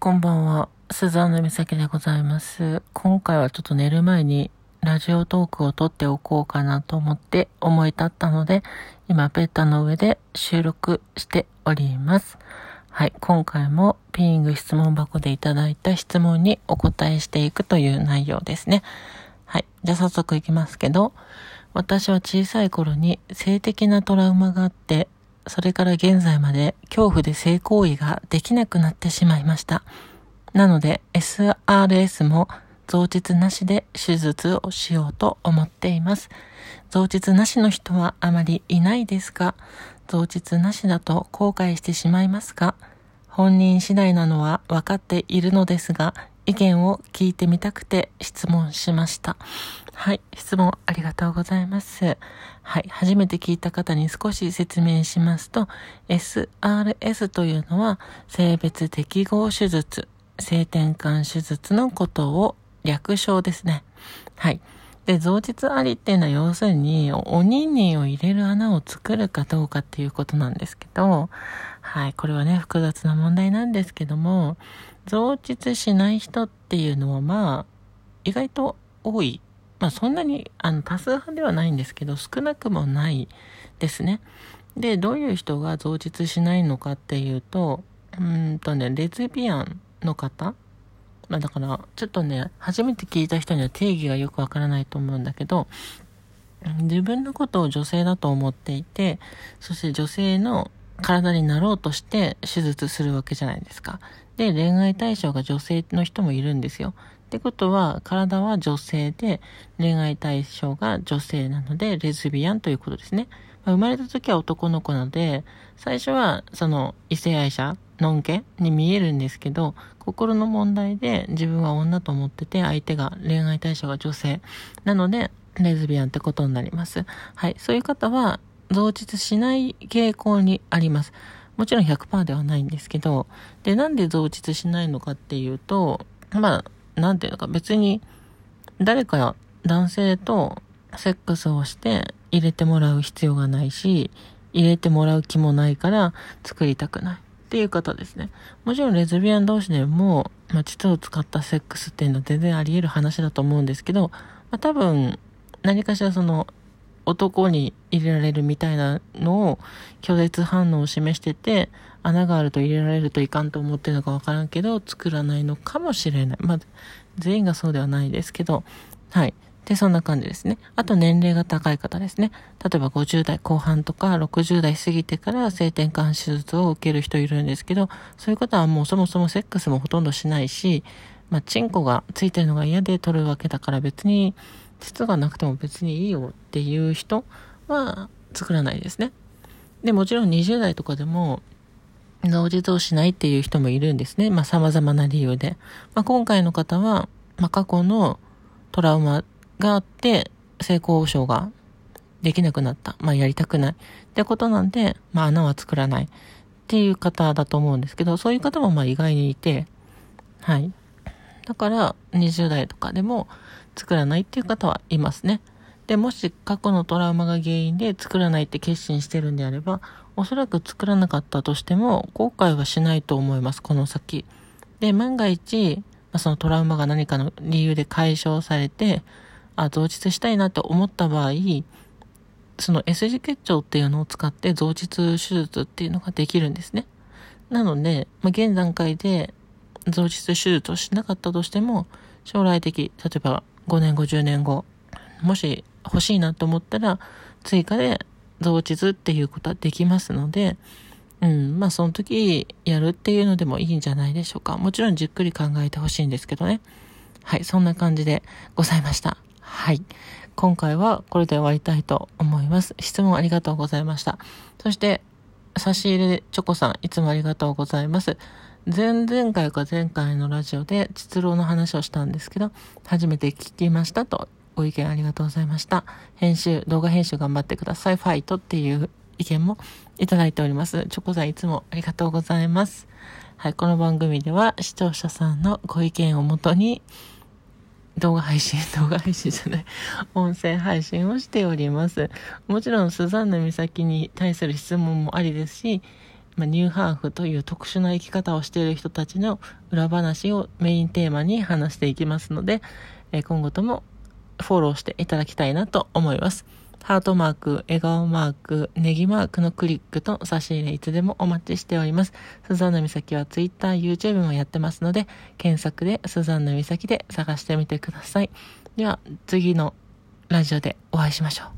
こんばんは、スザンヌ美咲でございます。今回はちょっと寝る前にラジオトークを撮っておこうかなと思って思い立ったので、今ベッドの上で収録しております。はい、今回もピーイング質問箱でいただいた質問にお答えしていくという内容ですね。はい、じゃあ早速いきますけど、私は小さい頃に性的なトラウマがあって、それから現在まで恐怖で性行為ができなくなってしまいました。なので SRS も増膣なしで手術をしようと思っています。増膣なしの人はあまりいないですが、増膣なしだと後悔してしまいますか本人次第なのは分かっているのですが、意見を聞いてみたくて質問しました。はい、質問ありがとうございます。はい、初めて聞いた方に少し説明しますと、SRS というのは性別適合手術、性転換手術のことを略称ですね。はい。で、増膣ありっていうのは要するに、おににを入れる穴を作るかどうかっていうことなんですけど、はい、これはね、複雑な問題なんですけども、増膣しない人っていうのはまあ、意外と多い。まあそんなに、あの、多数派ではないんですけど、少なくもないですね。で、どういう人が増膣しないのかっていうと、うんとね、レズビアンの方まあだから、ちょっとね、初めて聞いた人には定義がよくわからないと思うんだけど、自分のことを女性だと思っていて、そして女性の体になろうとして手術するわけじゃないですか。で、恋愛対象が女性の人もいるんですよ。ってことは、体は女性で、恋愛対象が女性なので、レズビアンということですね。まあ生まれた時は男の子なので、最初は、その、異性愛者、のんけに見えるんですけど、心の問題で自分は女と思ってて、相手が恋愛対象が女性。なので、レズビアンってことになります。はい。そういう方は、増膣しない傾向にあります。もちろん100%ではないんですけど、で、なんで増膣しないのかっていうと、まあ、なんていうのか、別に、誰か男性とセックスをして入れてもらう必要がないし、入れてもらう気もないから作りたくない。っていう方ですね。もちろんレズビアン同士でも、まあ、膣を使ったセックスっていうのは全然あり得る話だと思うんですけど、まあ、多分、何かしらその、男に入れられるみたいなのを拒絶反応を示してて、穴があると入れられるといかんと思ってるのかわからんけど、作らないのかもしれない。まあ、全員がそうではないですけど、はい。で、そんな感じですね。あと年齢が高い方ですね。例えば50代後半とか60代過ぎてから性転換手術を受ける人いるんですけど、そういう方はもうそもそもセックスもほとんどしないし、まあ、チンコがついてるのが嫌で取るわけだから別に、膣がなくても別にいいよっていう人は作らないですね。で、もちろん20代とかでも、同時をしないっていう人もいるんですね。まあ、様々な理由で。まあ、今回の方は、まあ、過去のトラウマがあって、性交渉ができなくなった。まあ、やりたくない。ってことなんで、まあ、穴は作らない。っていう方だと思うんですけど、そういう方もまあ意外にいて、はい。だから、20代とかでも作らないっていう方はいますね。で、もし過去のトラウマが原因で作らないって決心してるんであれば、おそらく作らなかったとしても、後悔はしないと思います、この先。で、万が一、ま、そのトラウマが何かの理由で解消されて、あ、増膣したいなって思った場合、その S 字結腸っていうのを使って増膣手術っていうのができるんですね。なので、まあ、現段階で増膣手術をしなかったとしても、将来的、例えば5年後、10年後、もし欲しいなと思ったら、追加で増膣っていうことはできますので、うん、まあその時やるっていうのでもいいんじゃないでしょうか。もちろんじっくり考えてほしいんですけどね。はい、そんな感じでございました。はい。今回はこれで終わりたいと思います。質問ありがとうございました。そして、差し入れチョコさん、いつもありがとうございます。前々回か前回のラジオで、実郎の話をしたんですけど、初めて聞きましたと、ご意見ありがとうございました。編集、動画編集頑張ってください。ファイトっていう意見もいただいております。チョコさんいつもありがとうございます。はい、この番組では視聴者さんのご意見をもとに、動画配信、動画配信じゃない、音声配信をしております。もちろん、スザンヌ美咲に対する質問もありですし、まあ、ニューハーフという特殊な生き方をしている人たちの裏話をメインテーマに話していきますので、え今後ともフォローしていただきたいなと思います。ハートマーク、笑顔マーク、ネギマークのクリックと差し入れいつでもお待ちしております。スザンヌ美咲は Twitter、YouTube もやってますので、検索でスザンヌ美咲で探してみてください。では、次のラジオでお会いしましょう。